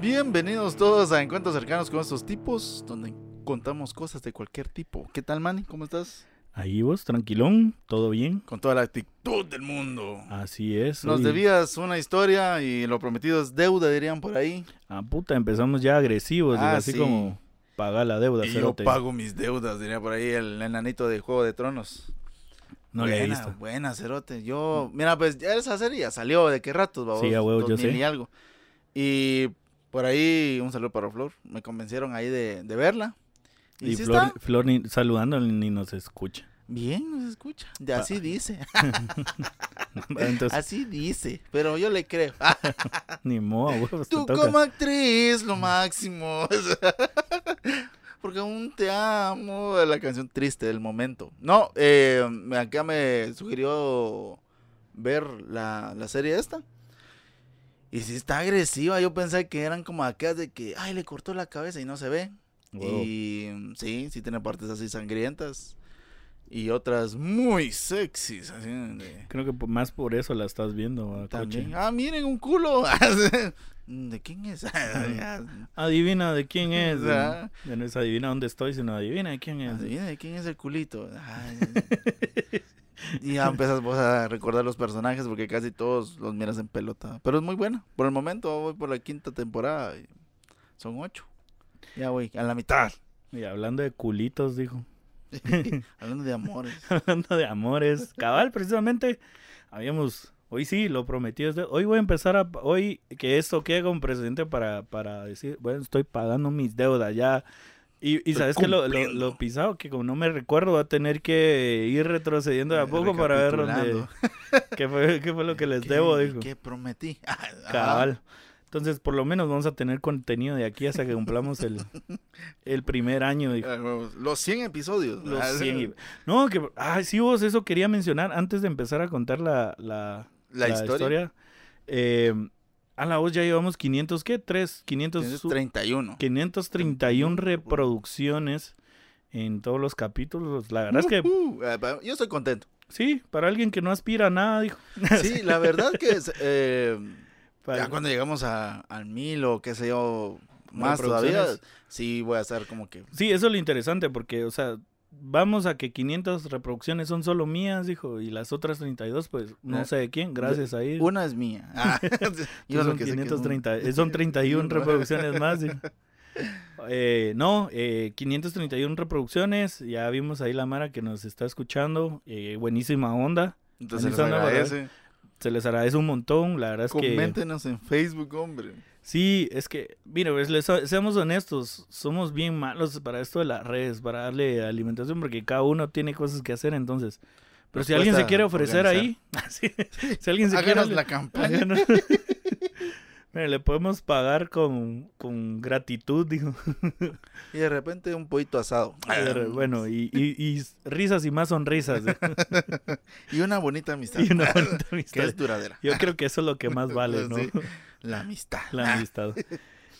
Bienvenidos todos a Encuentros Cercanos con estos tipos, donde contamos cosas de cualquier tipo. ¿Qué tal, Manny? ¿Cómo estás? Ahí vos, tranquilón, todo bien. Con toda la actitud del mundo. Así es. Nos debías una historia y lo prometido es deuda, dirían por ahí. Ah, puta, empezamos ya agresivos, Ah, así sí. como pagar la deuda, Y yo pago mis deudas, diría por ahí el enanito de Juego de Tronos. No le he buena, visto. Buena, cerote. Yo, mira, pues ya esa serie ya salió de qué ratos, babos? Sí, a huevo, yo 2000 sé. y algo. Y por ahí, un saludo para Flor, me convencieron ahí de, de verla. Y, Y sí Flor, está Flor ni, saludando ni nos escucha. bien, nos escucha. De así Ah. dice, Entonces, así dice, pero yo le creo. ni modo, te Tú toca. como actriz, lo máximo. Porque aún te amo, la canción triste del momento. No, eh, acá me sugirió ver la, la serie esta. Y sí está agresiva, yo pensé que eran como aquellas de que, ay, le cortó la cabeza y no se ve. Y mm, sí, sí tiene partes así sangrientas. Y otras muy sexys. Así de- Creo que más por eso la estás viendo, ah, también. Ah, miren un culo. ¿De quién es? Adivina de quién es. Ah. No es adivina dónde estoy, sino adivina de quién es. Adivina de quién es el culito. Ay. y ya empiezas vos a recordar los personajes porque casi todos los miras en pelota. Pero es muy buena. Por el momento voy por la quinta temporada. y son ocho. Ya voy a la mitad. Y hablando de culitos, dijo. Hablando de amores. Hablando de amores, cabal, precisamente, habíamos, hoy sí, lo de- Hoy voy a empezar a, hoy que esto quede como precedente para, para decir, bueno, estoy pagando mis deudas ya. Y, sabes que lo, lo, cumpliendo. lo pisado, que como no me recuerdo, va a tener que ir retrocediendo de a poco para ver dónde, qué fue, qué fue lo que les ¿Qué- debo, dijo. ¿Qué prometí? Ajá. Cabal. Entonces, por lo menos vamos a tener contenido de aquí hasta que cumplamos el, el primer año, dijo. Los 100 episodios. Los Ah, 100 y- No, que. Ah, sí, vos, eso quería mencionar antes de empezar a contar la, la, La, historia. Eh, a la voz ya llevamos 500, ¿qué? 3, 500, su- 31. 531 reproducciones en todos los capítulos. La verdad es que eh, yo estoy contento. sí, para alguien que no aspira a nada, dijo. Sí, la verdad que es, eh, Para- ya cuando llegamos a, al mil o qué sé yo, más todavía, sí voy a estar como que... Sí, eso es lo interesante porque, o sea, vamos a que 500 reproducciones son solo mías, dijo, y las otras 32, pues no Eh, sé de quién, gracias a ahí. Una es mía. Ah, yo son, que sé que es un- 530, eh, son 31 reproducciones más. dijo. Eh, no, eh, 531 reproducciones. Ya vimos ahí la Mara que nos está escuchando. eh, buenísima onda. Entonces les Analizando, ¿verdad? agradece. Se les agradece un montón. La verdad es que. Coméntenos en Facebook, hombre. Sí, es que, mire, pues, les- seamos honestos. Somos bien malos para esto de las redes, para darle alimentación, porque cada uno tiene cosas que hacer. Entonces. Pero Nos si alguien se quiere ofrecer ahí, si alguien se quiere. Háganos la campaña. Háganos- le podemos pagar con, con gratitud, dijo. Y de repente un pollito asado. Bueno, y, y, y risas y más sonrisas. Y una bonita amistad. Y una bonita que amistad. es duradera. Yo creo que eso es lo que más vale, ¿no? Sí, La amistad. La amistad.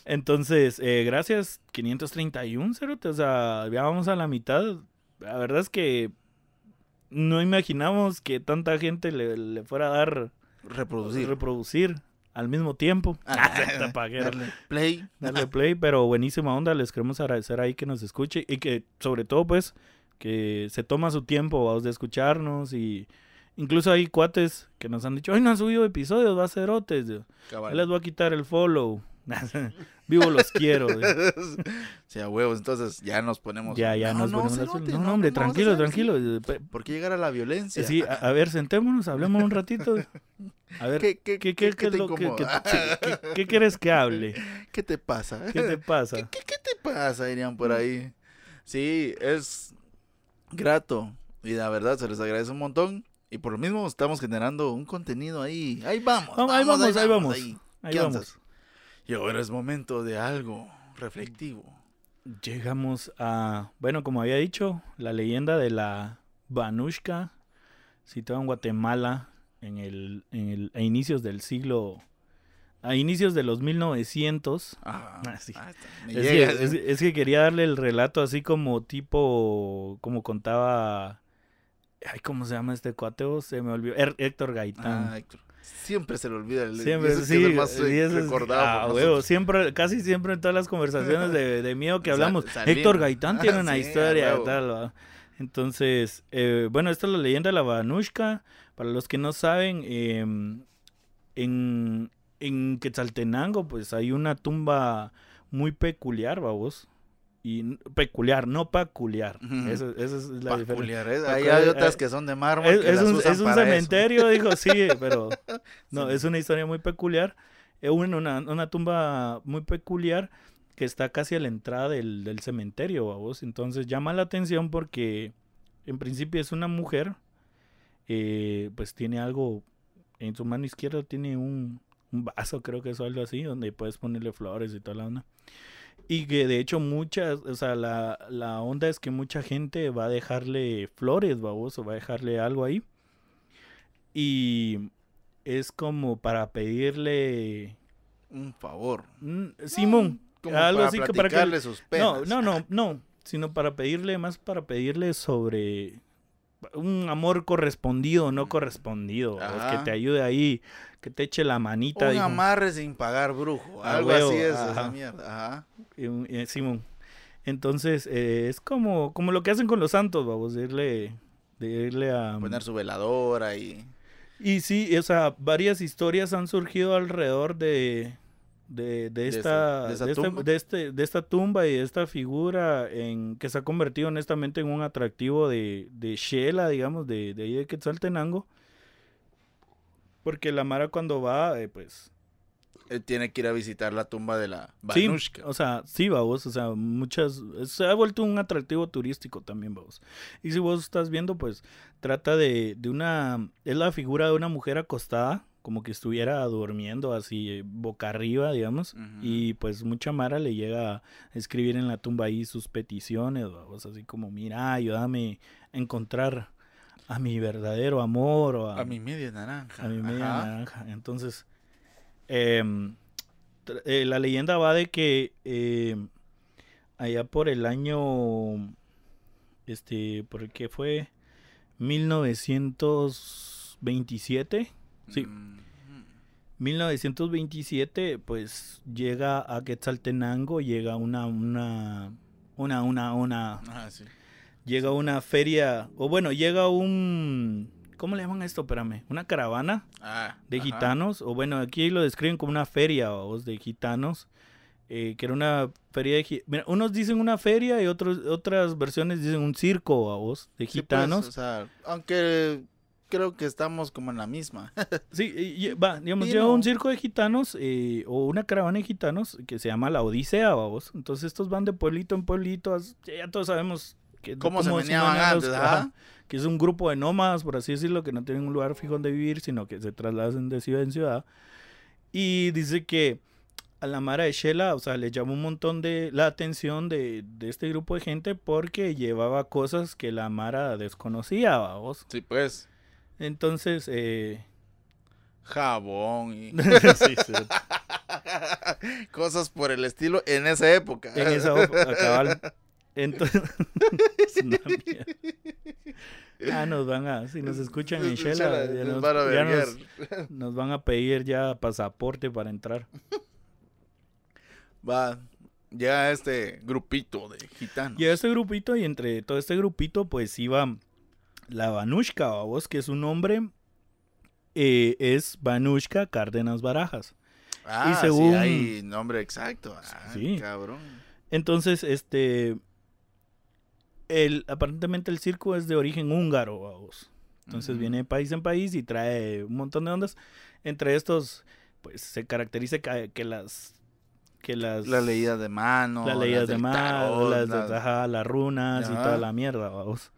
Entonces, eh, gracias, 531, cerote. O sea, ya vamos a la mitad. La verdad es que no imaginamos que tanta gente le, le fuera a dar Reproducir. reproducir al mismo tiempo. Ah, darle play. darle play, pero buenísima onda, les queremos agradecer ahí que nos escuche y que sobre todo pues que se toma su tiempo vamos de escucharnos y incluso hay cuates que nos han dicho, hoy no han subido episodios, va a ser otes, les voy a quitar el follow. Vivo los quiero. Sí, a huevos, entonces ya nos ponemos. ya, ya No, nos no, ponemos cerote, No, no, hombre, tranquilo, tranquilo. Pe- ¿Por qué llegar a la violencia? Sí, a, a ver, sentémonos, hablemos un ratito. A ver, ¿Qué, ¿qué, qué, qué, es lo que, quieres que hable? ¿Qué te pasa? ¿Qué te pasa? ¿Qué, qué- qué te pasa? Dirían por ahí. Sí, es grato. Y la verdad se les agradece un montón. Y por lo mismo estamos generando un contenido ahí. Ahí vamos. Vamos, ahí vamos, ahí vamos. ahí. Ahí ¿Qué vamos. Y ahora es momento de algo reflectivo. Llegamos a, bueno, como había dicho, la leyenda de la Banushka, situada en Guatemala en el, en el, a inicios del siglo, a inicios de los 1900. Ah, Ah, sí. ah, está, me Es que, es- es que quería darle el relato así como tipo, como contaba, ay, ¿cómo se llama este cuateo? Se me olvidó, Héctor Gaitán. Ah, Héctor. siempre se le olvida el Siempre, eso sí. es el más es- recordado ah, huevo, siempre, casi siempre en todas las conversaciones de, de miedo que hablamos. Héctor Gaitán tiene una Sí, historia, huevo. tal, ¿va? Entonces, eh, bueno, esta es la leyenda de la Banushka. Para los que no saben, eh, en, en Quetzaltenango, pues hay una tumba muy peculiar, vamos. Y peculiar, no peculiar. Esa, esa es la diferencia. Peculiar, ¿eh? Ahí Peculiar, hay otras eh, que son de mármol Es, que es las un, usan es un para eso. cementerio, dijo, sí, pero no, Sí. es una historia muy peculiar. Es una, una, una tumba muy peculiar que está casi a la entrada del, del cementerio, vos. Entonces llama la atención porque en principio es una mujer, eh, pues tiene algo, en su mano izquierda tiene un, un vaso, creo que es algo así, donde puedes ponerle flores y toda la onda. Y que de hecho muchas, o sea, la, la onda es que mucha gente va a dejarle flores, babos, o va a dejarle algo ahí. Y es como para pedirle... Un favor. Simón, Como algo para así que para que... sus No, penas. no, no, no, sino para pedirle, más para pedirle sobre un amor correspondido o no correspondido, que te ayude ahí, que te eche la manita. Un dijo. amarre sin pagar brujo. Algo huevo, así es ajá. esa mierda. Ajá. Simón. Entonces, eh, es como, como lo que hacen con los santos, vamos, de irle, de irle a... Poner su veladora y. Y sí, o sea, varias historias han surgido alrededor de, de, de esta, esa- de esa de, esta- tumba. de este, de esta tumba y de esta figura en que se ha convertido honestamente en un atractivo de, de Shela, digamos, de, de ahí de Quetzaltenango. Porque la Mara cuando va, eh, pues Él tiene que ir a visitar la tumba de la Sí, o sea, sí, vamos, o sea, muchas, se ha vuelto un atractivo turístico también, vamos. Y si vos estás viendo, pues, trata de, de una, es la figura de una mujer acostada, como que estuviera durmiendo así, boca arriba, digamos, y pues mucha Mara le llega a escribir en la tumba ahí sus peticiones, vamos, así como, mira, ayúdame a encontrar a mi verdadero amor, o A mi media naranja. a mi media Ajá. naranja. Entonces, em, eh, la leyenda va de que em, allá por el año, este, por el que fue 1927, sí. Mm, 1927, pues llega a Quetzaltenango, llega una, una, una, una, una, Ah, sí. llega una feria, o bueno, llega un, ¿cómo le llaman a esto? Espérame, una caravana Ah, de ajá. gitanos, o bueno, aquí lo describen como una feria vamos, de gitanos, eh, que era una feria de mira, unos dicen una feria y otros, otras versiones dicen un circo vos, de Sí, pues, gitanos. o sea, aunque creo que estamos como en la misma. Sí, y- y- va, digamos, Sí, lleva no. un circo de gitanos eh, o una caravana de gitanos que se llama la Odisea, vamos. Entonces estos van de pueblito en pueblito, ya todos sabemos que, ¿Cómo se cómo meneaban antes, ajá? que es un grupo de nómadas, por así decirlo, que no tienen un lugar fijo donde vivir, sino que se trasladan de ciudad en ciudad. Y dice que a la Mara de Shela, o sea, le llamó un montón de la atención de, de este grupo de gente porque llevaba cosas que la Mara desconocía, vamos. Sí, pues. Entonces, eh... Jabón y sí, sí. cosas por el estilo en esa época. En esa cabal. Entonces, es una mierda. Ah, nos van a, si nos escuchan en Shela, ya, nos, van a ya nos- nos van a pedir ya pasaporte para entrar. Va, ya este grupito de gitanos. Y a este grupito, y entre todo este grupito, pues iba la Banushka, vos, que su nombre eh, es Banushka Cárdenas Barajas. Ah, y según- sí, hay nombre exacto. Ah, Sí. cabrón. Entonces, este, el, aparentemente el circo es de origen húngaro, vamos. Entonces viene de país en país y trae un montón de ondas. Entre estos, pues se caracteriza que, que las que las Las leídas de mano. las leídas de del mar, tarot, las, las- ajá, las runas y toda la mierda, vamos.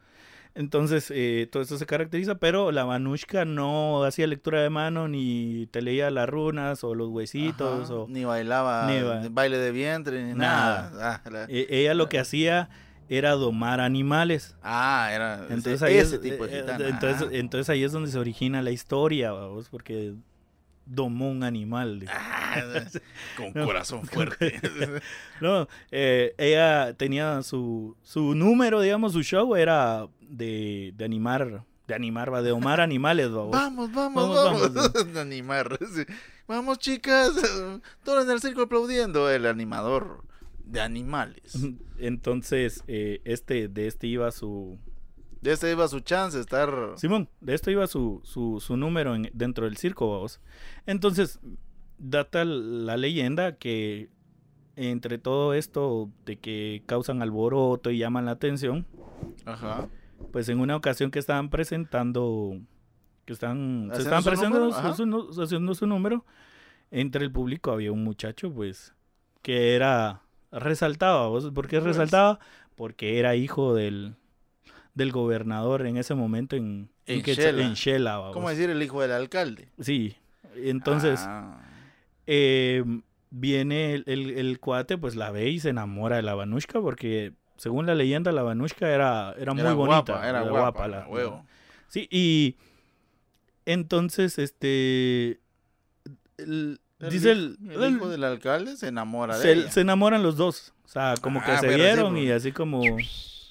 Entonces, eh, todo esto se caracteriza, pero la Banushka no hacía lectura de mano, ni te leía las runas o los huesitos, Ajá, o Ni bailaba Ni ba- baile de vientre, ni Nada. nada. Ah, la- e- ella lo que hacía era domar animales. ah, era ese- Entonces ahí, ese es, tipo de eh, gitana. entonces, entonces ahí es donde se origina la historia, vamos, porque domó un animal. Ah, con No. corazón fuerte. No, eh, ella tenía su, su número, digamos, su show era de, de animar, de animar, va, de domar animales. Vamos, vamos, Vamos, vamos. De animar. sí. Vamos, chicas. Todos en el circo aplaudiendo. El animador de animales. Entonces, eh, este, de este iba su, De este iba su chance estar. Simón, de esto iba su, su, su número en- dentro del circo, vamos. Entonces, data la leyenda que entre todo esto de que causan alboroto y llaman la atención, Ajá. pues en una ocasión que estaban presentando, que están, se ¿Haciendo estaban presentando su- haciendo su número, entre el público había un muchacho, pues, que era, resaltaba, ¿vos? ¿por qué Pues. resaltaba? Porque era hijo del, del gobernador en ese momento en, En Shela. en Shela. ¿Cómo decir el hijo del alcalde? Sí, entonces Ah. eh, viene el, el- el cuate, pues la ve y se enamora de la Vanushka porque según la leyenda la Vanushka era, era muy Era bonita, guapa, era guapa, la, huevo. Sí, y entonces este el- El dice el, el hijo del alcalde se enamora de se, ella. se enamoran los dos, o sea, como que Ah, se sí, vieron pues. y así como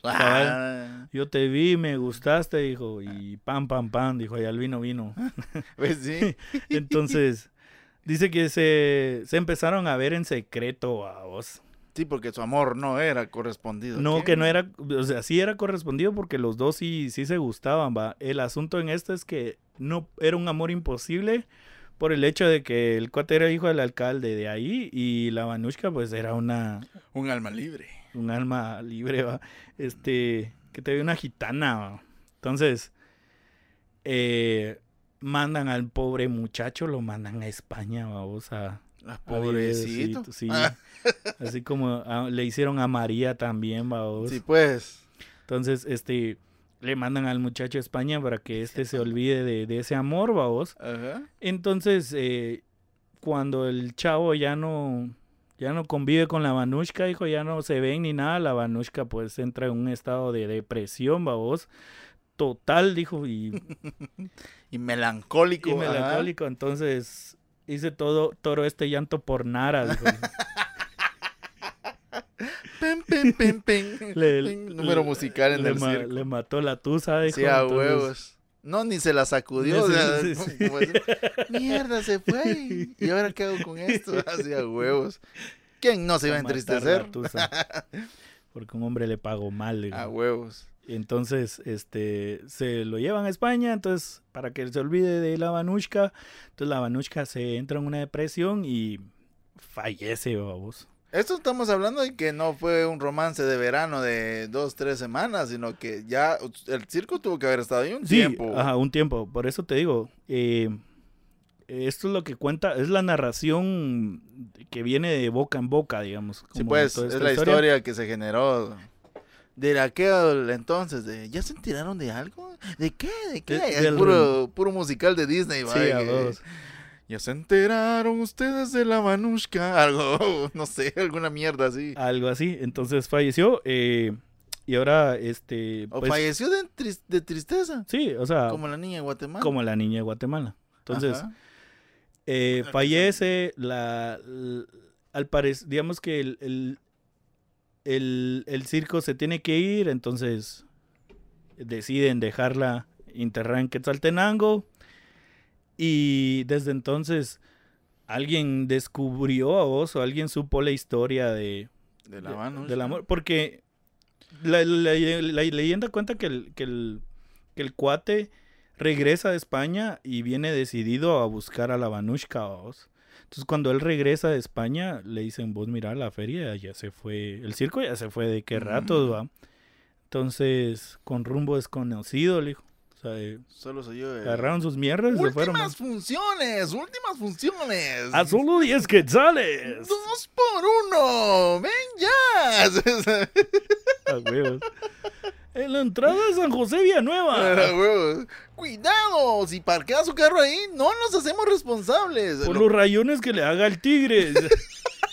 Ah, yo te vi, me gustaste, dijo, y pam pam pam, dijo, y al vino vino. pues sí. Entonces, dice que se, se empezaron a ver en secreto a vos. Sí, porque su amor no era correspondido. No, ¿Qué? que no era, o sea, sí era correspondido porque los dos sí, sí se gustaban, va. El asunto en esto es que no era un amor imposible por el hecho de que el cuate era hijo del alcalde de ahí y la Vanushka pues era una, Un alma libre. Un alma libre, va. Este, que te ve una gitana, va. Entonces, eh, mandan al pobre muchacho, lo mandan a España, vamos a... Ah, a Pobrecito. Sí. Ah, Así como a- le hicieron a María también, vamos. sí, pues. Entonces, este, le mandan al muchacho a España para que este se olvide de, de ese amor, vamos. Ajá. Entonces, eh, cuando el chavo ya no, ya no convive con la Vanushka, hijo, ya no se ven ni nada, la Vanushka pues entra en un estado de depresión, vamos. Total, dijo, y, Y melancólico. y melancólico. Entonces, hice todo, todo este llanto por Nara, dijo. Pen, pen, pen. Le- Número musical en le, el ma- circo. le mató la tusa, dijo. Sí, a entonces- huevos. No, ni se la sacudió. O sí, sea, Mierda, se fue. ¿Y ahora qué hago con esto? Así a huevos. ¿Quién no se iba a entristecer? tusa. Porque un hombre le pagó mal. A huevos. Entonces, este, se lo llevan a España, entonces, para que se olvide de la Vanushka. Entonces, la Vanushka se entra en una depresión y fallece, vamos. Esto estamos hablando de que no fue un romance de verano de dos, tres semanas, sino que ya el circo tuvo que haber estado ahí un Sí, tiempo. ajá, un tiempo. Por eso te digo, eh, esto es lo que cuenta, es la narración que viene de boca en boca, digamos. Sí, como pues, toda es la historia que se generó de aquel entonces, de ¿ya se enteraron de algo? ¿De qué? ¿De qué? De- Es del puro, puro musical de Disney, Sí, a dos. ¿Ya se enteraron ustedes de la Manushka? Algo, no sé, alguna mierda así. Algo así. Entonces falleció. eh, y ahora, este. o pues, falleció de, tris- de tristeza, Sí, o sea, como la niña de Guatemala. como la niña de Guatemala. Entonces, eh, fallece, la, al parecer, digamos que el, el, el- el circo se tiene que ir, entonces deciden dejarla enterrada en Quetzaltenango y desde entonces alguien descubrió a vos o alguien supo la historia de, de la de- Manushka. del amor, porque la, la- la leyenda cuenta que el, que, el, que el cuate regresa de España y viene decidido a buscar a la Vanushka. ¿vos? Entonces cuando él regresa de España le dicen, vos mira, la feria ya se fue, el circo ya se fue de qué ratos, Mm. va. Entonces, con rumbo desconocido, le dijo. O sea, eh, Solo soy yo. eh, agarraron sus mierdas y se fueron. Últimas funciones, últimas funciones. A solo 10 quetzales. Dos por uno, ven ya. A huevos. En la entrada de San José Villanueva. Ah, huevos. Cuidado, si parquea su carro ahí, no nos hacemos responsables. Por Lo- los rayones que le haga el tigre.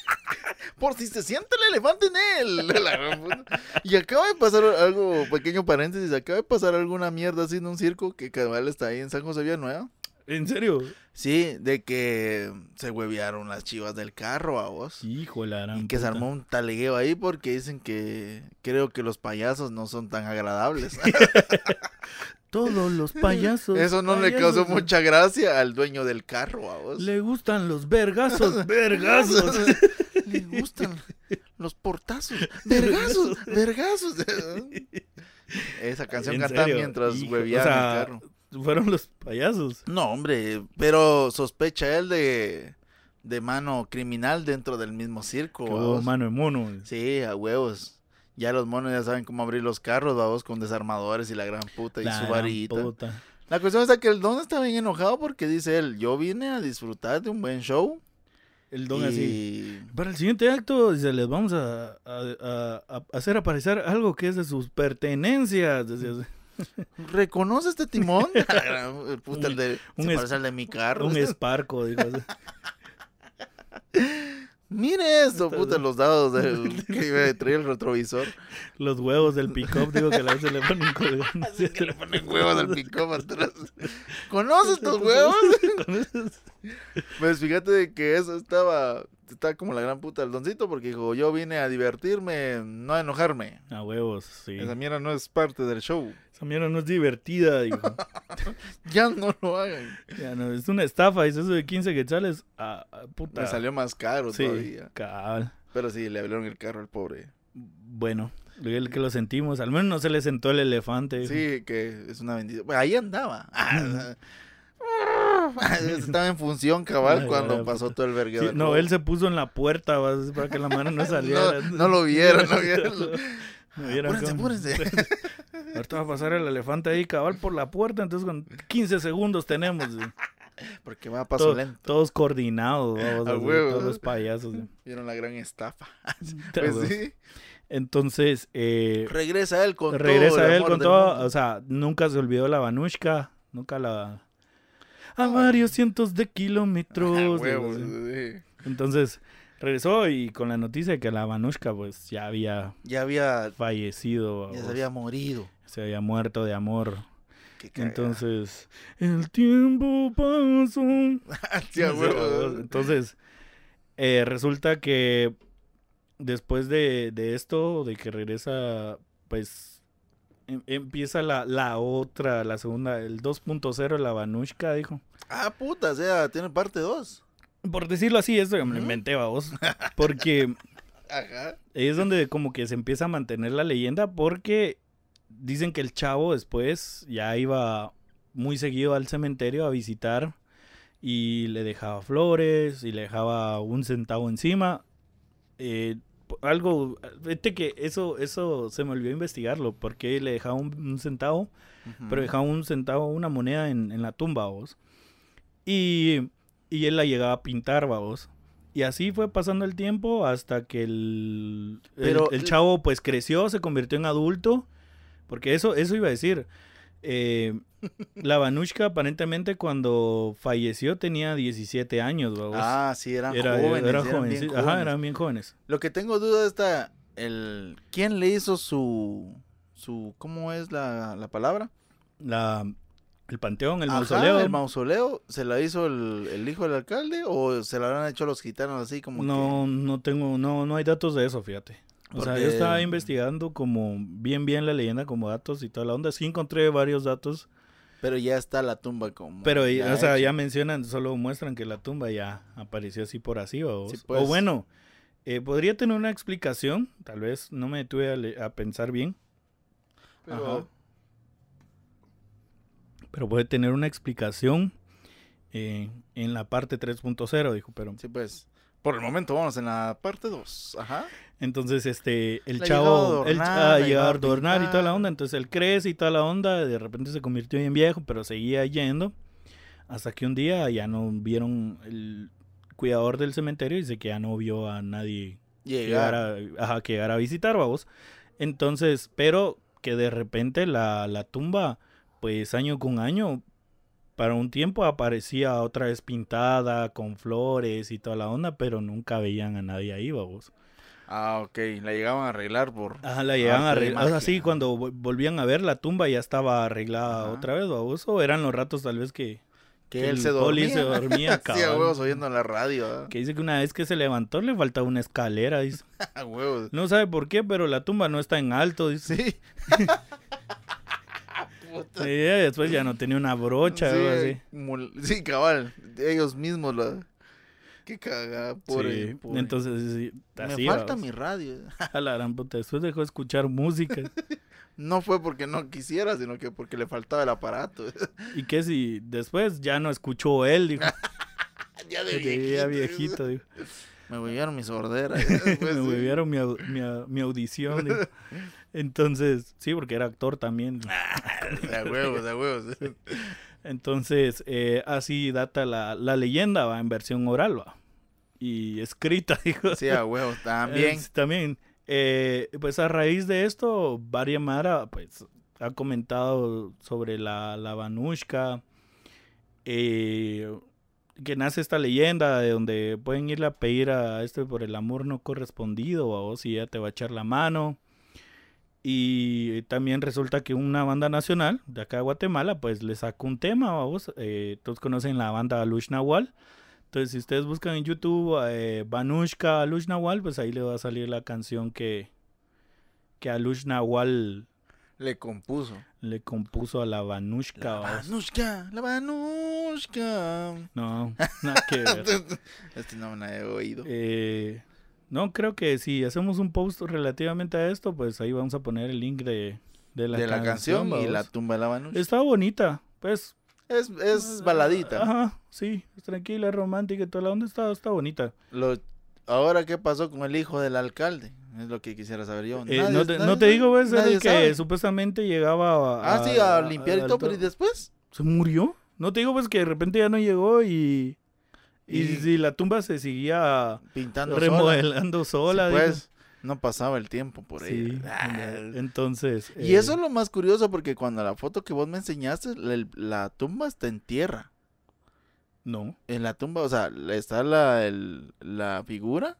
por si se siente el elefante en él. Y acaba de pasar algo, pequeño paréntesis, acaba de pasar alguna mierda así en un circo que cabal está ahí en San José Villanueva. ¿En serio? Sí, de que se huevearon las chivas del carro a vos. Hijo de la gran Y que se armó un talegueo ahí porque dicen que creo que los payasos no son tan agradables. Todos los payasos. Eso no le causó mucha gracia al dueño del carro, a vos. Le gustan los vergazos, vergazos. Le gustan los portazos. Vergazos, vergazos. Esa canción ¿En cantaba mientras Hijo, hueveaba o sea, en el carro. Fueron los payasos. No, hombre, pero sospecha él de, de mano criminal dentro del mismo circo. Mano de mono. Sí, a huevos. Ya los monos ya saben cómo abrir los carros, vamos, con desarmadores y la gran puta y La su varita. puta. La cuestión es que el don está bien enojado porque dice él, yo vine a disfrutar de un buen show. El don y... así. Para el siguiente acto, dice, les vamos a, a- a- a hacer aparecer algo que es de sus pertenencias. Decía. ¿Reconoce este timón? Puta, el de, un se es- parece al de mi carro. Un esparco, así. Mire esto, puta, los dados del, que iba a traer el retrovisor. Los huevos del pick-up, digo que a la vez se le ponen colgando. Así que le ponen huevos al pick-up atrás. ¿Conoces estos huevos? Pues fíjate de que eso estaba, está como la gran puta del doncito porque dijo, yo vine a divertirme, no a enojarme. A huevos, sí. Esa mierda no es parte del show. Esa mierda no es divertida, dijo. Ya no lo hagan. Ya no, es una estafa, dice eso de 15 quetzales. Ah, ah, puta. Me salió más caro Sí, todavía. cabal. Pero sí, le abrieron el carro al pobre. Bueno, el que lo sentimos. Al menos no se le sentó el elefante. dijo. Sí, que es una bendición. Bueno, ahí andaba. Estaba en función cabal Ay, cuando pasó todo el. Sí, del no, él se puso en la puerta vas, para que la mano no saliera. No, no lo vieron, no vieron. Apúrense, apúrense. Ahorita va a pasar el elefante ahí cabal por la puerta, entonces con 15 segundos tenemos. sí. Porque va a paso Todo- lento. todos coordinados, vamos, A así, huevo, todos los payasos. sí. Vieron la gran estafa. Pues sí. Entonces, eh, Regresa él con todo. regresa él con todo, mundo. o sea, nunca se olvidó la banushka, nunca la... A varios cientos de kilómetros. Ah, huevos, sí. Entonces, regresó y con la noticia de que la banushka pues ya había Ya había, fallecido, ya se había morido. se había muerto de amor. Entonces, el tiempo pasó. Sí. Entonces, eh, resulta que después de, de esto, de que regresa, pues em- empieza la, la otra, la segunda, el 2.0, la Banushka, dijo. Ah, puta, o sea, tiene parte 2. Por decirlo así, esto me lo inventé, vos. Porque Ajá. es donde como que se empieza a mantener la leyenda, porque dicen que el chavo después ya iba muy seguido al cementerio a visitar y le dejaba flores y le dejaba un centavo encima. Eh, algo, fíjate que eso, eso se me olvidó investigarlo, porque le dejaba un, un centavo, Ujú. pero dejaba un centavo, una moneda en, en la tumba, vos. Y, y él la llegaba a pintar, vos. Y así fue pasando el tiempo hasta que el, Pero- el, chavo pues creció, se convirtió en adulto. Porque eso, eso iba a decir. Eh, la Banushka aparentemente cuando falleció tenía 17 años, vos. Ah, sí, eran era, jóvenes. era eran joven, bien sí. Ajá, jóvenes. eran bien jóvenes. Lo que tengo duda está el quién le hizo su su ¿cómo es la, la palabra? La, el panteón, el Ajá, mausoleo. el mausoleo, ¿se la hizo el, el hijo del alcalde o se la habrán hecho los gitanos así como No, no tengo, no, no hay datos de eso, fíjate. O sea, yo estaba investigando como bien, bien la leyenda, como datos y toda la onda. Sí encontré varios datos, pero ya está la tumba como pero, ya o sea, ya mencionan, solo muestran que la tumba ya apareció así por así, o, Sí, o pues. bueno, eh, podría tener una explicación, tal vez no me detuve a, le- a pensar bien, Pero- Ajá. Pero puede tener una explicación eh, en la parte 3.0, dijo, pero Sí, pues por el momento vamos en la parte 2. Ajá. Entonces, este, el La chavo, a él llegaba llegaba a a adornar y toda la onda, entonces él crece y toda la onda, de repente se convirtió en viejo, pero seguía yendo, hasta que un día ya no vieron el cuidador del cementerio y dice que ya no vio a nadie llegar Llegar. a, ajá, que llegar a visitar, vamos. Entonces, pero que de repente la, la tumba, pues año con año, para un tiempo aparecía otra vez pintada, con flores y toda la onda, pero nunca veían a nadie ahí, vamos. Ah, ok, la llegaban a arreglar por Ajá, la llegaban a arreglar. O sea, sí, cuando vol- volvían a ver la tumba ya estaba arreglada Ajá. otra vez, vamos. O eran los ratos tal vez que, que él el se poli dormía. se dormía, sí, a huevos oyendo la radio. que dice que una vez que se levantó le faltaba una escalera, dice. A huevos. No sabe por qué, pero la tumba no está en alto, dice. Sí. Y después ya no tenía una brocha o algo así. Sí, cabal. Ellos mismos lo. Qué cagada, pobre. Sí, pobre. Entonces, sí, Me falta vamos. mi radio. A la gran puta. Después dejó de escuchar música. No fue porque no quisiera, sino que porque le faltaba el aparato. ¿Y qué si después ya no escuchó él? Dijo. ya Ya viejito. viejito dijo. Me volvieron mi sordera. Después, Me sí. huevearon mi, au- mi, au- mi audición. Entonces, sí, porque era actor también. De huevos, de huevos. Entonces, eh, así data la, la leyenda, va, en versión oral, va. Y escrita, dijo. Sí, a huevos, también. Es- también. Eh, pues a raíz de esto, Varia Mara, pues, ha comentado sobre la, la Vanushka, eh, que nace esta leyenda de donde pueden irle a pedir a este por el amor no correspondido, o si ella te va a echar la mano. Y también resulta que una banda nacional de acá de Guatemala, pues le sacó un tema, vamos. Eh, todos conocen la banda Lush Nahual. Entonces, si ustedes buscan en YouTube eh, Banushka Lush Nahual, pues ahí le va a salir la canción que, que a Lush Nahual Le compuso. le compuso a la Banushka. La. Vanushka, la Vanushka. No, nada que ver. Este no me la he oído. Eh, no, creo que si hacemos un post relativamente a esto, pues ahí vamos a poner el link de, de la de la canción y la tumba de la Vanushka. Está bonita, pues. Es, es baladita. Ajá, sí, es tranquila, romántica y toda la onda está, está bonita. Lo, ahora, ¿qué pasó con el hijo del alcalde? Es lo que quisiera saber yo. Eh, Nadie- no, te, no nadie- te digo, pues, el que sabe. supuestamente llegaba a... Ah, sí, a limpiar y todo, pero ¿y después? ¿Se murió? No te digo, pues, que de repente ya no llegó y... Y, Y- si la tumba se seguía Pintando remodelando sola. Sí, pues, no pasaba el tiempo por ahí. Sí, Ah, entonces... Y eh, eso es lo más curioso porque cuando la foto que vos me enseñaste, la, la tumba está en tierra. No, En la tumba, o sea, está la, el- la figura,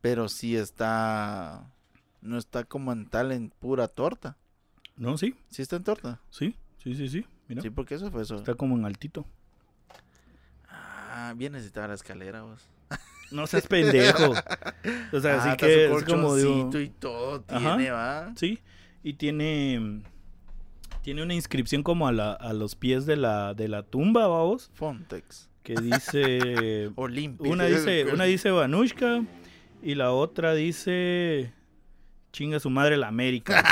pero sí está... No está como en tal en pura torta. no, sí, Sí está en torta. sí, sí, sí, sí. Mira, Sí, porque eso fue eso. está como en altito. Ah, bien necesitaba la escalera vos. No seas pendejo. O sea, Ah, así que es como colchoncito y todo Ajá. tiene, ¿va? Sí, y tiene tiene una inscripción como a, la, a los pies de la, de la tumba, vamos, Fontex. que dice Olimpia. una dice una dice Vanushka y la otra dice chinga su madre la América.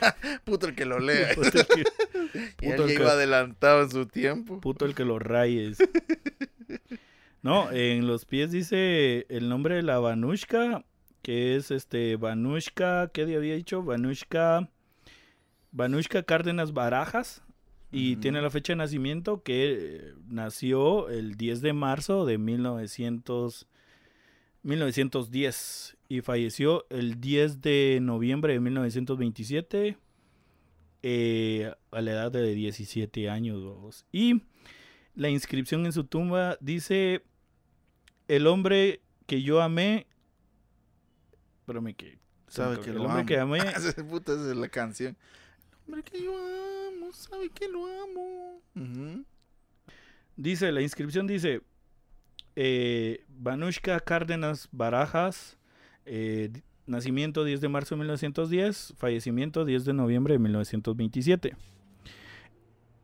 Puto el que lo lea. puto, el que, y él puto el ya que- iba adelantado en su tiempo. puto el que lo rayes. No, en los pies dice el nombre de la Vanushka, que es este Vanushka, ¿qué había dicho? Vanushka Vanushka Cárdenas Barajas y tiene la fecha de nacimiento que eh, nació el 10 de marzo de 1900 1910 y falleció el 10 de noviembre de 1927 eh, a la edad de 17 años. vamos. Y la inscripción en su tumba dice, el hombre que yo amé, que... se me Sabe acabó. que el lo hombre amo. que amé, puta esa es la canción. El hombre que yo amo, sabe que lo amo. Dice, la inscripción dice, eh, Vanushka Cárdenas Barajas, eh, nacimiento 10 de marzo de 1910, fallecimiento 10 de noviembre de 1927.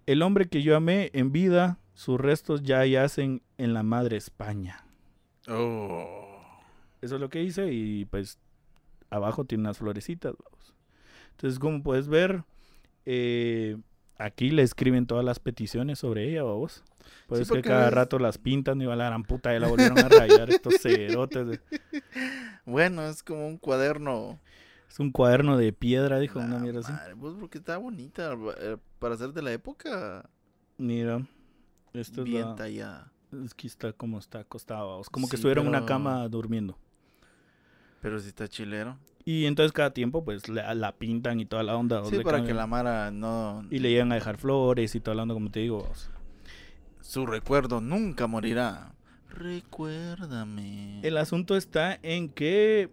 El hombre que yo amé en vida, sus restos ya yacen en la madre España. Oh. Eso es lo que dice y pues abajo tiene unas florecitas. vamos. Entonces, como puedes ver, eh, aquí le escriben todas las peticiones sobre ella, vos. Pues Sí, es que cada rato las pintan y va la gran puta, ya la volvieron a rayar estos cerotes. Bueno, es como un cuaderno. Es un cuaderno de piedra, dijo una La mierda así. pues porque está bonita eh, para ser de la época. Mira, esto es, bien la- tallada. es que está como está acostado, vamos. como que estuviera en una cama durmiendo. Pero si está chilero. Y entonces cada tiempo pues la, la pintan y toda la onda. o Sí, para que la Mara no. Y le llegan a dejar flores y toda la onda, como te digo. Su recuerdo nunca morirá. Recuérdame. El asunto está en que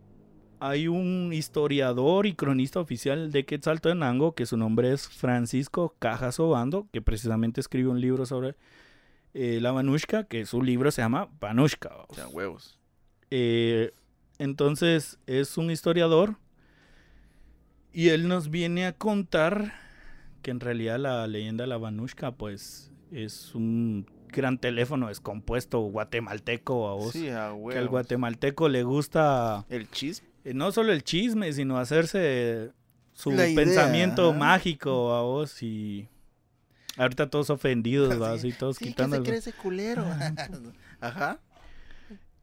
hay un historiador y cronista oficial de Quetzaltenango, que su nombre es Francisco Cajas Obando, que precisamente escribe un libro sobre eh, la Vanushka, que su libro se llama Vanushka. vamos. O sea, huevos. Eh, entonces es un historiador Y él nos viene a contar que en realidad la leyenda de la Vanushka, pues, es un gran teléfono descompuesto guatemalteco a vos. Sí, que al guatemalteco le gusta El chisme. eh, no solo el chisme, sino hacerse su idea, pensamiento ajá. mágico a vos y ahorita todos ofendidos, ¿va? así todos Sí, ¿qué quitando. se cree ese culero? Ajá.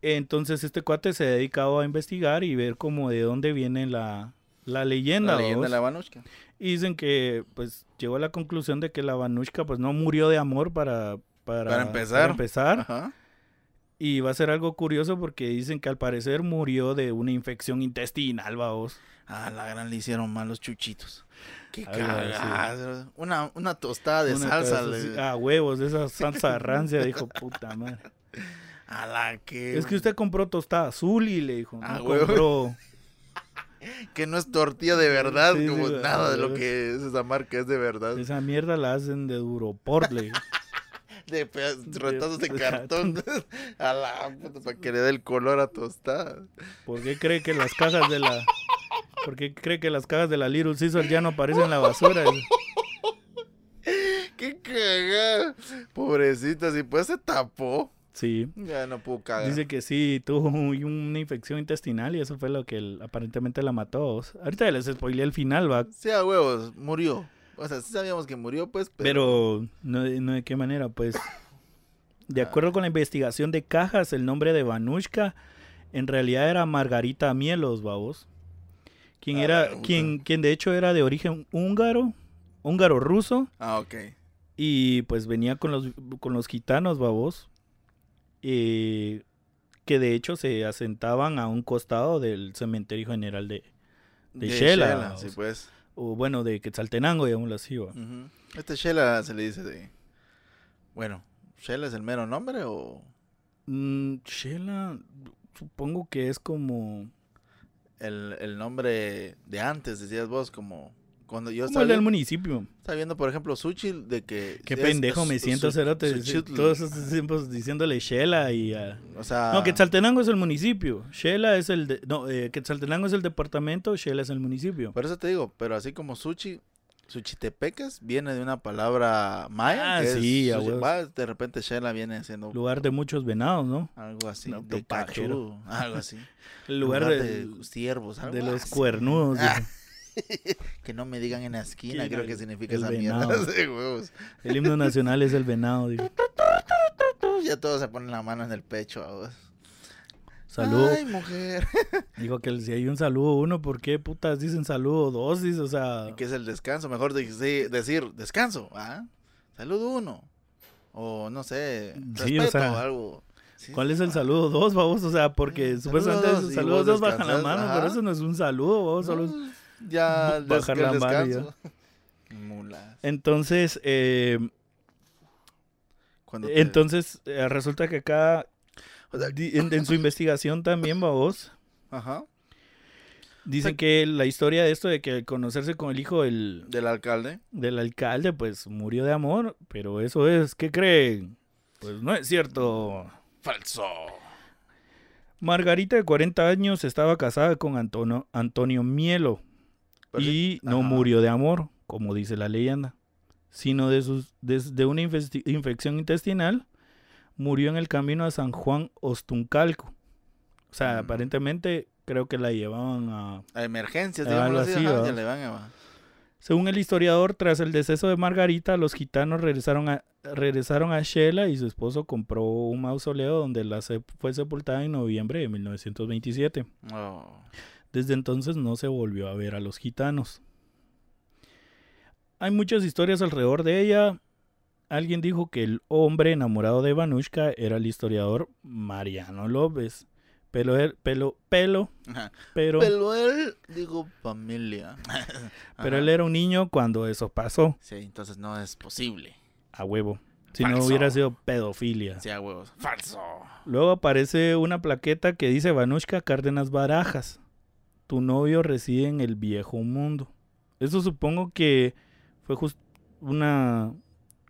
Entonces este cuate se ha dedicado a investigar y ver como de dónde viene la, la leyenda. La leyenda ¿va de la? Vanushka. Y dicen que pues llegó a la conclusión de que la Vanushka pues no murió de amor para, para, Para empezar. para empezar. Ajá. Y va a ser algo curioso porque dicen que al parecer murió de una infección intestinal, vos. Ah, la gran le hicieron mal los chuchitos. Qué cagada. Una, una tostada de Una salsa. le- Ah, huevos, de esa salsa rancia, dijo, puta madre. A la que. Es que usted compró tostada azul y le dijo, Ah, no huevo. compró. Que no es tortilla de verdad. Sí, como sí, nada de lo que es esa marca es de verdad. Esa mierda la hacen de Duroport, le dijo. De retazos de de cartón. a la puta, para que le dé el color a tostada. ¿Por qué cree que las cajas de la... ¿Por qué cree que las cajas de la Little Caesar ya no aparecen en la basura? Qué cagada. Pobrecita, si pues se tapó. Sí. Ya no pudo cagar. Dice que sí, tuvo una infección intestinal y eso fue lo que aparentemente la mató. Ahorita les spoileé el final, va. Sí, a huevos, murió. O sea, sí sabíamos que murió, pues, pero... Pero no, de- no de qué manera, pues. De Ah. acuerdo con la investigación de cajas, el nombre de Vanushka en realidad era Margarita Mielos, babos. Quien Ah, era, quien, quien de hecho era de origen húngaro, húngaro-ruso, Ah, ok. y pues venía con los, con los gitanos, babos. Eh, que de hecho se asentaban a un costado del cementerio general de, De Shela, sí, o sea. pues. o bueno, de Quetzaltenango, digámoslo así, va. Ujú. Este Shela se le dice de... Bueno, ¿Shela es el mero nombre o Mm, Shela, supongo que es como... el, el nombre de antes, decías vos, como... Cuando yo Como estaba, el del municipio. estaba viendo, por ejemplo, Suchil, de que... Qué es- pendejo es me siento, cerote. Todos esos tiempos diciéndole Shela y... ah, O sea... No, Quetzaltenango es el municipio. Shela es el... De... No, eh, Quetzaltenango es el departamento, Shela es el municipio. Por eso te digo, pero así como Suchi, Suchitepecas viene de una palabra maya. Ah, que es sí, huevos. va, de repente Shela viene siendo Lugar de muchos venados, ¿no? algo así, No, de cachudo, algo así. El lugar, de, siervos, algo de los así. cuernudos. Ah. que no me digan en la esquina, creo el- que significa esa venado. mierda. Sí, huevos. El himno nacional es el venado. Ya todos se ponen la mano en el pecho. a vos. Salud. Ay, mujer. Dijo que si hay un saludo uno, ¿por qué putas dicen saludo dos? Dice, O sea, ¿Qué es el descanso? Mejor de- decir descanso. ¿ah? Saludo uno. O no sé, Sí, o respeto sea, o algo. Sí, ¿cuál es el ah. saludo dos, vamos? O sea, porque supuestamente saludo dos, saludos dos bajan la mano, ajá. pero eso no es un saludo, vamos, solo es- ya bajar la mano. Mulas. Entonces, eh, te- entonces eh, resulta que acá, o sea, di- en, en su investigación también, vos, ajá, dicen que la historia de esto de que al conocerse con el hijo del, del alcalde. del alcalde, pues murió de amor, pero eso es, ¿qué creen? Pues no es cierto. Falso. Margarita, de 40 años, estaba casada con Antonio, Antonio Mielo y no Ajá. murió de amor, como dice la leyenda, sino de, sus, de, de una infección intestinal. Murió en el camino a San Juan Ostuncalco. O sea, Mm. aparentemente creo que la llevaban a... A emergencias, digámoslo algo así. así, ajá, ¿va? ya le van a... Según el historiador, tras el deceso de Margarita, los gitanos regresaron a, regresaron a Shela y su esposo compró un mausoleo donde la se- fue sepultada en noviembre de 1927. Oh. Desde entonces no se volvió a ver a los gitanos. Hay muchas historias alrededor de ella. Alguien dijo que el hombre enamorado de Vanushka era el historiador Mariano López. Pelo, er- pelo, pelo, pero, Pero él, digo, familia. pero Ajá. él era un niño cuando eso pasó. Sí, entonces no es posible. A huevo. Si no hubiera sido pedofilia. Sí, a huevos. Falso. Luego aparece una plaqueta que dice Vanushka Cárdenas Barajas. Tu novio reside en el viejo mundo. Eso supongo que fue justo una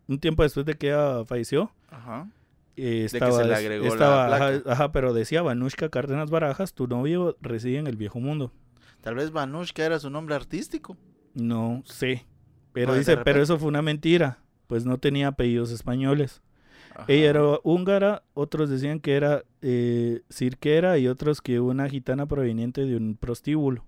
un tiempo después de que ella falleció. Ajá. eh, que estaba, se le agregó la estaba- placa. ajá, ajá, pero decía Vanushka Cárdenas Barajas, tu novio reside en el viejo mundo. Tal vez Vanushka era su nombre artístico. No sé. Pero de dice, pero eso fue una mentira. Pues no tenía apellidos españoles. Ajá. Ella era húngara, otros decían que era eh, cirquera y otros que una gitana proveniente de un prostíbulo.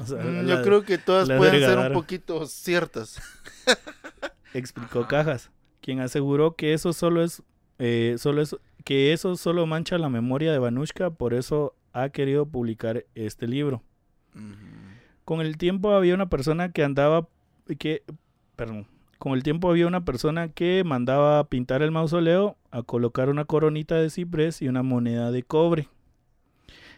O sea, Mm, la- Yo creo que todas pueden ser un poquito ciertas. explicó Cajas, quien aseguró que eso solo es, eh, solo es, que eso solo mancha la memoria de Vanushka, por eso ha querido publicar este libro. Con el tiempo había una persona que andaba, que, perdón, con el tiempo había una persona que mandaba a pintar el mausoleo, a colocar una coronita de ciprés y una moneda de cobre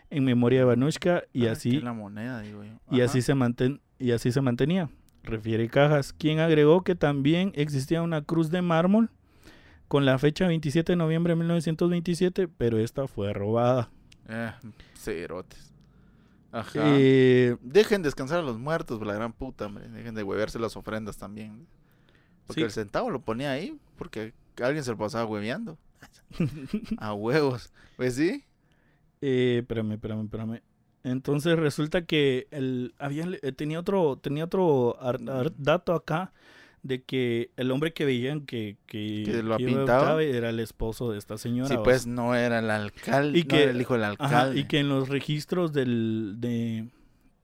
en memoria de Vanushka y Ah, así que la moneda, digo yo. y así se manten y así se mantenía. Refiere Cajas, quien agregó que también existía una cruz de mármol con la fecha 27 de noviembre de 1927, pero esta fue robada. Eh, cerotes. Ajá. Eh, Dejen descansar a los muertos, la gran puta, hombre. Dejen de huevearse las ofrendas también. Porque Sí. el centavo lo ponía ahí, porque alguien se lo pasaba hueveando. a huevos. Pues sí. eh, espérame, espérame, espérame. Entonces resulta que el, había, eh, tenía otro, tenía otro ar- ar- dato acá de que el hombre que veían que, que, Que lo pintaba. era el esposo de esta señora. Sí, pues no era el alcalde. Y no que- era el hijo del Ajá, alcalde. y que en los registros del de,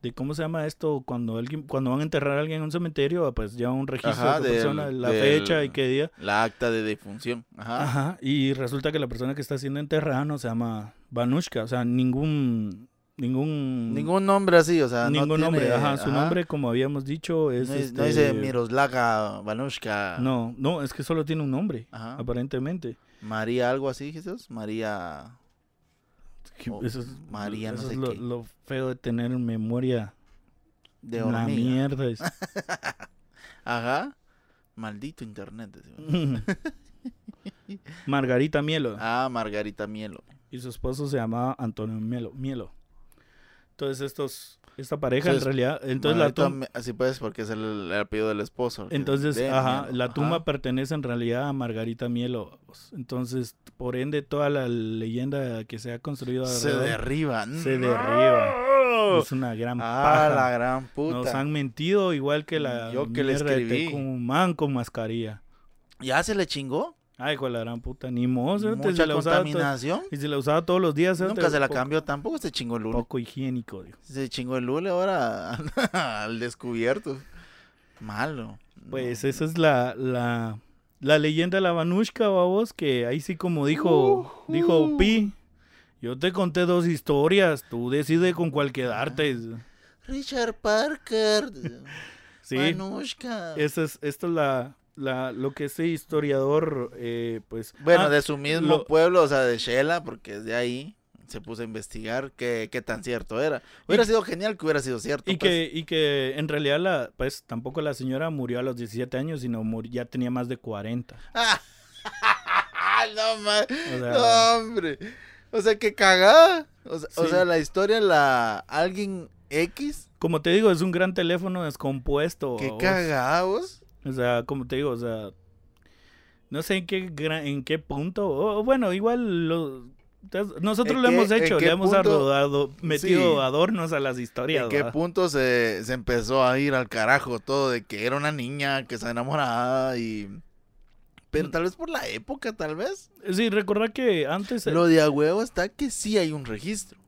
de cómo se llama esto cuando alguien cuando van a enterrar a alguien en un cemeterio pues lleva un registro Ajá, de la persona, del- la fecha y qué día La acta de defunción. Ajá. Ajá, y resulta que la persona que está siendo enterrada no se llama Vanushka o sea ningún ningún Ningún nombre así, o sea, no ningún nombre tiene- ajá su ajá. nombre como habíamos dicho es No, es- no este, dice Miroslava Vanushka. no no es que solo tiene un nombre Ajá. aparentemente María, algo así, Jesús. María. Que O eso es, María, no sé es lo, qué. lo feo de tener memoria De la hormiga. mierda es- Ajá. Maldito internet. decimos. Margarita Mielo. Ah, Margarita Mielo. Y su esposo se llamaba Antonio Mielo. Mielo. Entonces estos, esta pareja en realidad, entonces la tumba, Así pues, porque es el, el apellido del esposo. entonces, de ajá, Mielo. la Ajá. tumba pertenece en realidad a Margarita Mielo. Entonces, por ende, toda la leyenda que se ha construido se derriba. se ¡No! derriba. es una gran Ah, paja. la gran puta. Nos han mentido igual que la Yo que le de escribí. Tecumán con mascarilla. ¿Ya se le chingó? Ay, con la gran puta, ni cerote, Mucha la usaba contaminación. y si la usaba todos los días, Nunca se la poco- cambió tampoco. Se chingó el lule. Poco higiénico, digo. Se chingó el lule ahora al descubierto. Malo. Pues No. esa es la, la, la leyenda de la Vanushka, babos, que ahí sí como dijo, dijo Ujú. Pi, yo te conté dos historias, tú decides con cuál quedarte. Richard Parker. Sí, Vanushka. esa es, esto es la, la, lo que ese historiador, eh, pues... Bueno, ah, de su mismo lo- pueblo, o sea, de Shela, porque es de ahí se puso a investigar qué, qué tan cierto era. Hubiera sido genial que hubiera sido cierto. Y pues. que, y que en realidad la, pues tampoco la señora murió a los 17 años, sino ya tenía más de 40. Ah, no, ma- O sea, no, hombre. O sea, que cagada. O sea, o sea, la historia, la alguien X, como te digo, es un gran teléfono descompuesto. qué cagados. O sea, como te digo, o sea, no sé en qué en qué punto, o bueno, igual lo- nosotros ¿En lo hemos hecho, le hemos punto? metido Sí. adornos a las historias. ¿En qué punto se, se empezó a ir al carajo todo de que era una niña que se enamoraba y... Pero Mm. tal vez por la época, tal vez. Sí, recordar que antes, Lo de a huevo está que sí hay un registro.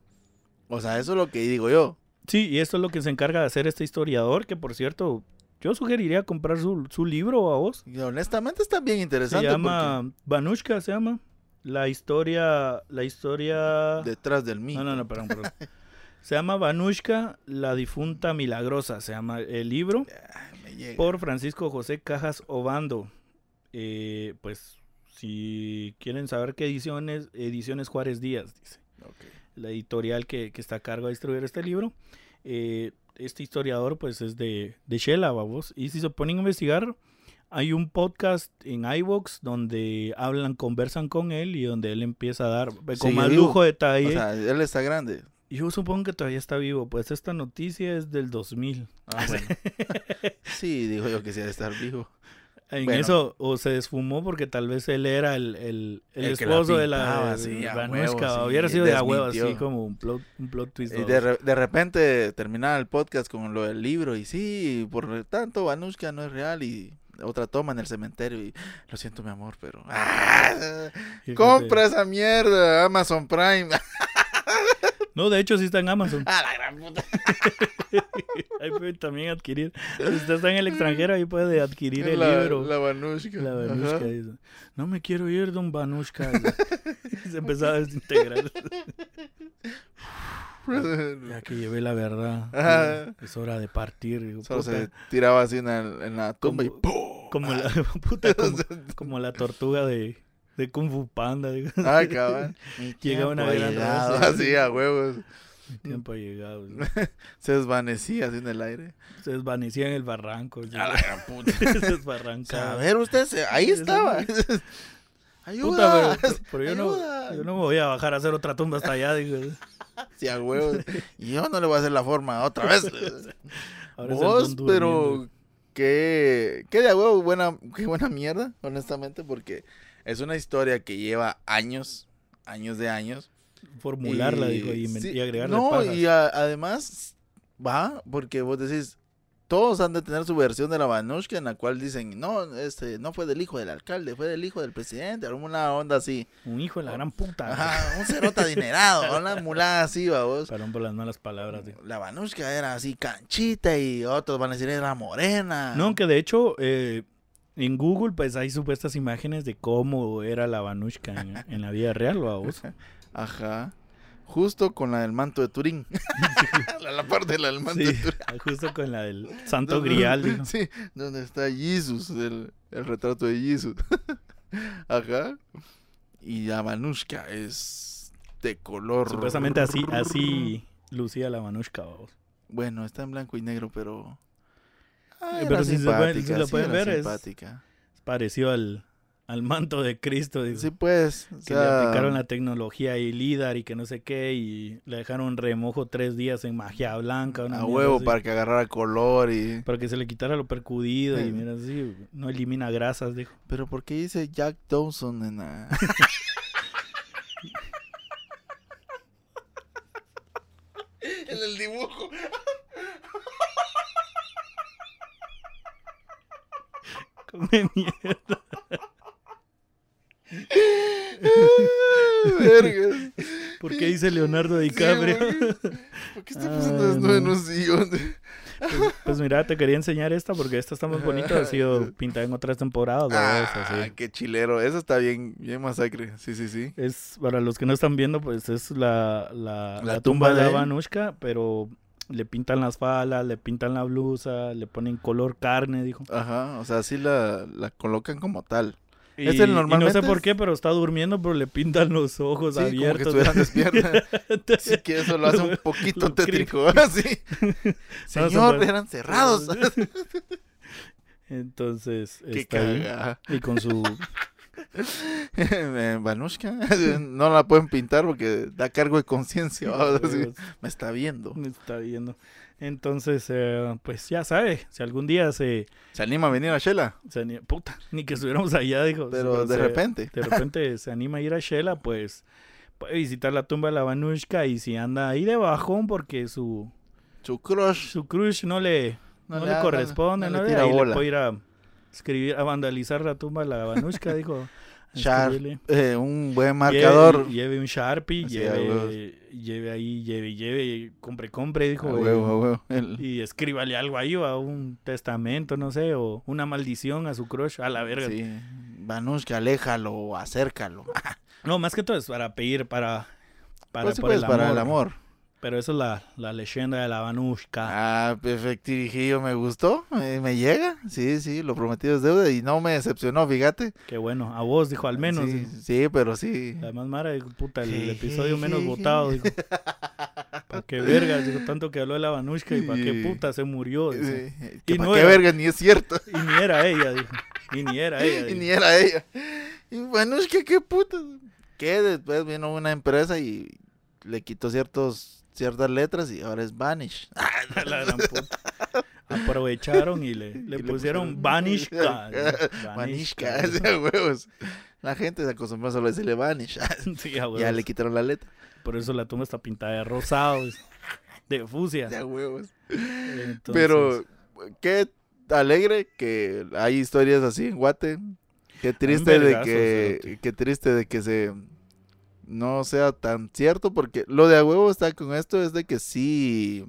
O sea, eso es lo que digo yo. sí, y esto es lo que se encarga de hacer este historiador, que por cierto, yo sugeriría comprar su, su libro a vos. Y honestamente está bien Se interesante. llama Vanushka, se llama. La historia, la historia... porque detrás del mí. No, no, no, perdón, perdón. Se llama Vanushka, la difunta milagrosa, se llama el libro. Por Francisco José Cajas Obando. Eh, pues, si quieren saber qué ediciones, Ediciones Juárez Díaz, dice, Ok. la editorial que, que está a cargo de distribuir este libro. Eh, este historiador, pues, es de, de Shela, vamos. Y si se ponen a investigar, hay un podcast en iVoox donde hablan, conversan con él y donde él empieza a dar eh, con Sigue más vivo. lujo de detalle. O sea, él está grande. Yo supongo que todavía está vivo, pues esta noticia es del 2000. Ah, bueno. sí, digo yo que sí ha de estar vivo. En Bueno. eso, o se desfumó porque tal vez él era el, el, el El que la esposo de la sí, a Vanushka. huevo, sí, Hubiera sido de a huevo, así como un plot, un plot twist. Y de, re- de repente terminaba el podcast con lo del libro y sí, por tanto Vanushka no es real y otra toma en el cementerio y lo siento mi amor, pero ¡Ah! Compra esa mierda Amazon Prime. No, de hecho sí está en Amazon. A la gran puta. Ahí puede también adquirir. Si usted está en el extranjero, ahí puede adquirir el la, libro. La Vanushka. La Ajá. Vanushka dice, no me quiero ir, don Vanushka. Y se empezaba a desintegrar. Ya que llevé la verdad. Ajá. Es hora de partir. Digo, Solo puta, se tiraba así en, la tumba y Como- ¡pum! como la puta, como, como la tortuga de, de Kung Fu Panda. digo. Ay, cabrón. Llega una gran raza. Así a huevos. Tiempo ha llegado. Se desvanecía así en el aire. Se desvanecía en el barranco. digo. A la gran puta. Se sea, a desbarrancaba. ver, usted, se- ahí estaba. Ayuda. Puta, pero, pero yo, no, ayuda. yo no me voy a bajar a hacer otra tumba hasta allá. Digo. Sí, a huevos. Y yo no le voy a hacer la forma otra vez. Ahora Vos, pero qué, qué de a huevo, buena, qué buena mierda, honestamente, porque es una historia que lleva años, años de años. Formularla, Y- digo, y, sí, y agregarle No, pajas. y a- además, va, porque vos decís, todos han de tener su versión de la Vanushka en la cual dicen, no, este, no fue del hijo del alcalde, fue del hijo del presidente, era una onda así. Un hijo de la gran puta. Ajá, un cerote adinerado, una mulada así, va vos. Perdón por las malas palabras. digo. La Vanushka era así canchita y otros van a decir era morena. No, que de hecho, eh, en Google, pues hay supuestas imágenes de cómo era la Vanushka en, en la vida real, ¿va vos? Ajá. Justo con la del manto de Turín. la, la parte de la del manto Sí, de Turín. justo con la del Santo Grial. digo. Sí, donde está Jesus, el, el retrato de Jesus. Ajá. Y la Vanushka es de color. Supuestamente así, así lucía la Vanushka, ¿va vos? Bueno, está en blanco y negro, pero. Ah, pero si se puede- si simpática, lo pueden ver, es- simpática. Pareció al, al manto de Cristo, digo. Sí, pues. o que le sea, aplicaron la tecnología y LIDAR y que no sé qué, y le dejaron remojo tres días en magia blanca. una a huevo así, para que agarrara color y. para que se le quitara lo percudido y Sí. mira así, no elimina grasas, dijo. Pero ¿por qué dice Jack Dawson en la... en el dibujo. Come mierda. Vergas. ¿Por qué dice Leonardo DiCaprio? ¿Por qué está Ay, pasando desnudo en un sillón? pues, pues mira, te quería enseñar esta porque esta está muy bonita, ha sido pintada en otras temporadas. ¿verdad? Ah, qué chilero. Eso está bien, bien masacre. Sí, sí, sí. Es, para los que no están viendo, pues es la, la, La la tumba tumba de de. Vanushka, pero le pintan las falas, le pintan la blusa, le ponen color carne, dijo. Ajá, o sea, sí la, la colocan como tal. Y, no sé por qué, pero está durmiendo, pero le pintan los ojos Sí, como que abiertos. estuvieran. Así que eso lo hace un poquito tétrico. Así. Señor, eran cerrados. Entonces, Qué está ahí, y con su Eh, Vanushka, no la pueden pintar porque da cargo de conciencia. Me está viendo. me está viendo. Entonces, eh, pues ya sabe, si algún día se, Se anima a venir a Shela, se ani- puta, ni que estuviéramos allá, dijo. pero de se- repente. de repente se anima a ir a Shela, pues puede visitar la tumba de la Vanushka y si anda ahí de bajón porque su, Su crush su crush no le, no, le, corresponde, no ¿no? le Ahí tira le puede ir a escribir, a vandalizar la tumba de la Vanushka, dijo. escribirle. Eh, un buen marcador. Lleve, lleve un Sharpie, Así, lleve, lleve ahí, lleve, lleve, compre, compre, dijo. A huevo, a huevo. El- Y escríbale algo ahí, o a un testamento, no sé, o una maldición a su crush, a la verga. sí. Vanushka, aléjalo acércalo. No, más que todo es para pedir, para, para, Pues sí, por pues, el para amor. el amor. Pero esa es la, la leyenda de la Vanushka. Ah, perfectirijillo, me gustó. Me, me llega. Sí, sí, lo prometido es deuda y no me decepcionó, fíjate. Qué bueno, a vos, dijo, al menos. Sí, sí, pero sí. La más mara, dijo, puta, el, el episodio menos votado, dijo. ¿Para qué verga? Dijo, tanto que habló de la Vanushka y para qué puta se murió. dijo. Sí, que Y pa' no qué era- verga, ni es cierto. Y ni era ella, dijo. Y ni era ella. y dijo. ni era ella. Y que qué puta. Que después vino una empresa y le quitó ciertos ciertas letras y ahora es Vanish. La gran puta. aprovecharon y le, le Y le pusieron pusieron- Vanishka. Vanishka, de huevos. La gente se acostumbró solo a decirle Vanish. Sí, a ya le quitaron la letra. Por eso la tumba está pintada de rosado, de fusia. De huevos. Entonces, Pero qué alegre que hay historias así en Guate. Qué triste de que qué triste de que se no sea tan cierto porque lo de a huevo está con esto es de que sí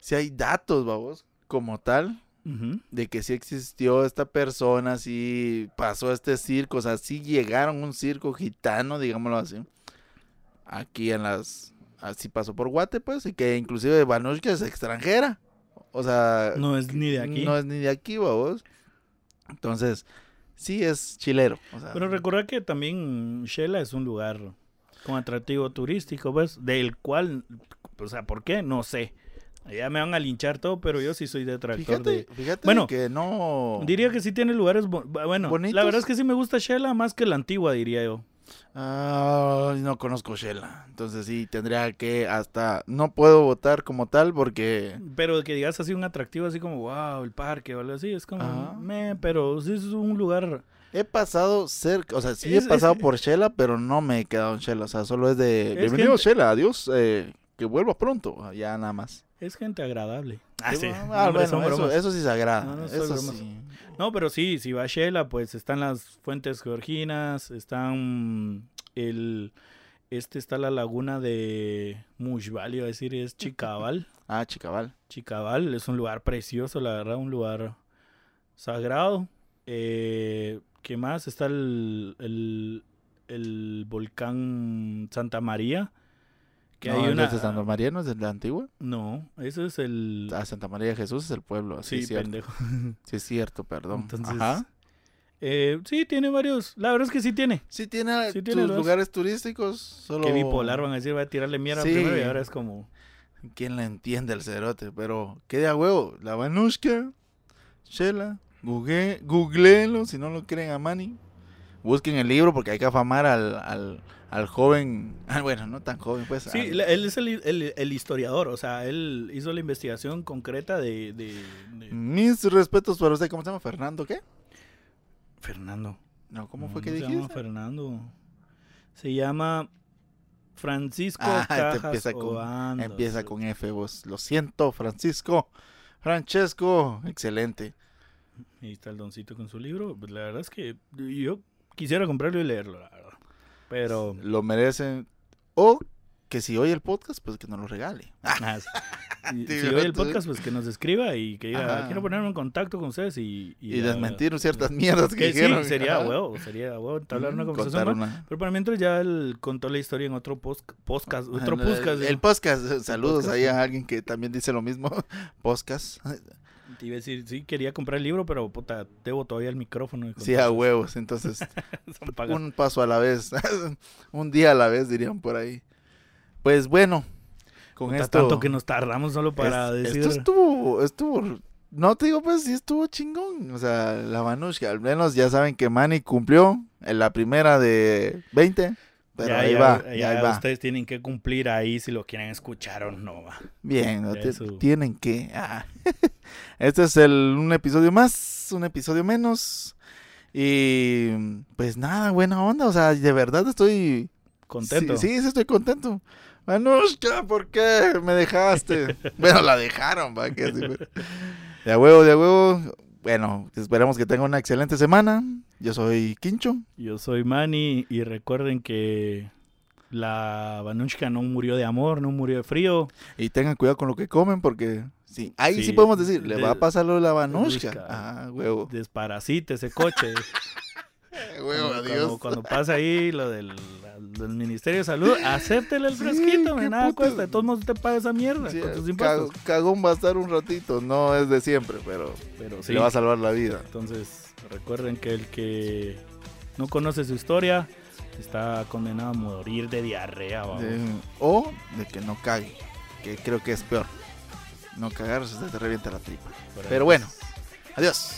sí hay datos, vamos, como tal de que sí existió esta persona, sí pasó este circo, o sea, sí llegaron un circo gitano, digámoslo así. Aquí en las así pasó por Guate, pues, y que inclusive Vanushka es extranjera. O sea, no es ni de aquí. no es ni de aquí, vos. Entonces, sí es chilero. o sea, Pero recordar que también Shela es un lugar con atractivo turístico, pues, del cual, o sea, ¿por qué? No sé. Ya me van a linchar todo, pero yo sí soy detractor fíjate, de... fíjate Bueno, que no. Diría que sí tiene lugares, bo- bueno, ¿Bonitos? la verdad es que sí me gusta Shela más que la antigua, diría yo. Ah, no conozco Shela. Entonces sí, tendría que hasta. No puedo votar como tal porque. Pero que digas así un atractivo, así como, wow, el parque o algo así, es como, Ajá. meh, pero sí es un lugar... He pasado cerca, o sea, sí Es- he pasado es- por Shela, pero no me he quedado en Shela. O sea, solo es de. Es Bienvenido gente- Shela, adiós, eh, que vuelva pronto. Ya nada más. Es gente agradable. Ah, sí. Ah, bueno, eso, sí se agrada. No, eso sí. No, pero sí, si va a Shela, pues están las fuentes georginas, están el... Este está la laguna de Mushval, iba a decir, es Chicabal. Ah, chicabal. Chicabal es un lugar precioso, la verdad, un lugar sagrado. Eh, ¿Qué más? Está el, el, el volcán Santa María. Que no, hay ¿el una... de Santa María no es de Antigua. No, eso es el... Ah, Santa María de Jesús es el pueblo. Sí, sí, es cierto. pendejo. Sí, es cierto, perdón. Entonces, Ajá. eh, sí, tiene varios. La verdad es que sí tiene. Sí tiene, sí tiene sus los- lugares turísticos. Solo... Que bipolar van a decir, va a tirarle mierda Sí. primero y ahora es como. ¿Quién la entiende el cerote? Pero, ¿qué de a huevo? La Vanushka, Shela, google, googleenlo si no lo creen a Manny. Busquen el libro porque hay que afamar al, al, al joven, ah, bueno, no tan joven, pues. Sí, al- él es el, el- el historiador, o sea, él hizo la investigación concreta de. de- de- Mis respetos para usted, ¿cómo se llama? ¿Fernando qué? Fernando. No, ¿cómo No, fue no que se dijiste? llama Fernando. Se llama Francisco Ah, Cajas empieza con- Obando. Empieza con F, vos. Lo siento, Francisco. Francesco, excelente. Ahí está el doncito con su libro. Pues la verdad es que yo quisiera comprarlo y leerlo, la verdad. Pero. Lo merecen. O que si oye el podcast, pues que nos lo regale. Ah, Sí, si oye el podcast, pues que nos escriba y que diga, Ajá. quiero ponerme en contacto con ustedes y... Y, desmentir ciertas mierdas que, Que sí, dijeron. sería huevo, sería huevo entablar una conversación. una- Pero para mientras ya él contó la historia en otro post, podcast, otro el, podcast. el podcast. eh, Saludos podcast. ahí a alguien que también dice lo mismo. Podcast. Te iba a decir, sí, quería comprar el libro, pero puta, debo todavía el micrófono. y Sí, a huevos. Entonces, un paso a la vez. un día a la vez, dirían por ahí. Pues bueno, con Puta, esto. tanto que nos tardamos solo para es- decir... Esto estuvo, estuvo, no te digo pues sí estuvo chingón, o sea, la Vanushka, al menos ya saben que Manny cumplió en la primera de 20, pero ya, ahí ya, va, ya ya ahí va. ustedes tienen que cumplir ahí si lo quieren escuchar o no. va. Bien, no te- tienen que. ah. este es el, un episodio más, un episodio menos. Y pues nada, buena onda, o sea, de verdad estoy Contento. Sí, sí, estoy contento. Manushka, ¿por qué me dejaste? bueno, la dejaron, fue. De huevo, de huevo. Bueno, esperamos que tengan una excelente semana. Yo soy Quincho. Yo soy Manny y recuerden que la Vanushka no murió de amor, no murió de frío. Y tengan cuidado con lo que comen porque sí, ahí sí, Sí, podemos decir, le de- va a pasar lo de la Vanushka. Ah, huevo. Desparasite ese coche. huevo, cuando, adiós. cuando- cuando pasa ahí lo del, del Ministerio de Salud, acéptele el Sí, fresquito, me nada putas. cuesta. De todos modos, usted paga esa mierda Sí, con sus ca- impuestos. cagón va a estar un ratito, no es de siempre, pero Pero le va a salvar la vida. entonces recuerden que el que no conoce su historia está condenado a morir de diarrea. vamos. O de que no cague, que creo que es peor. No cagarse, te revienta la tripa. Pero bueno, adiós.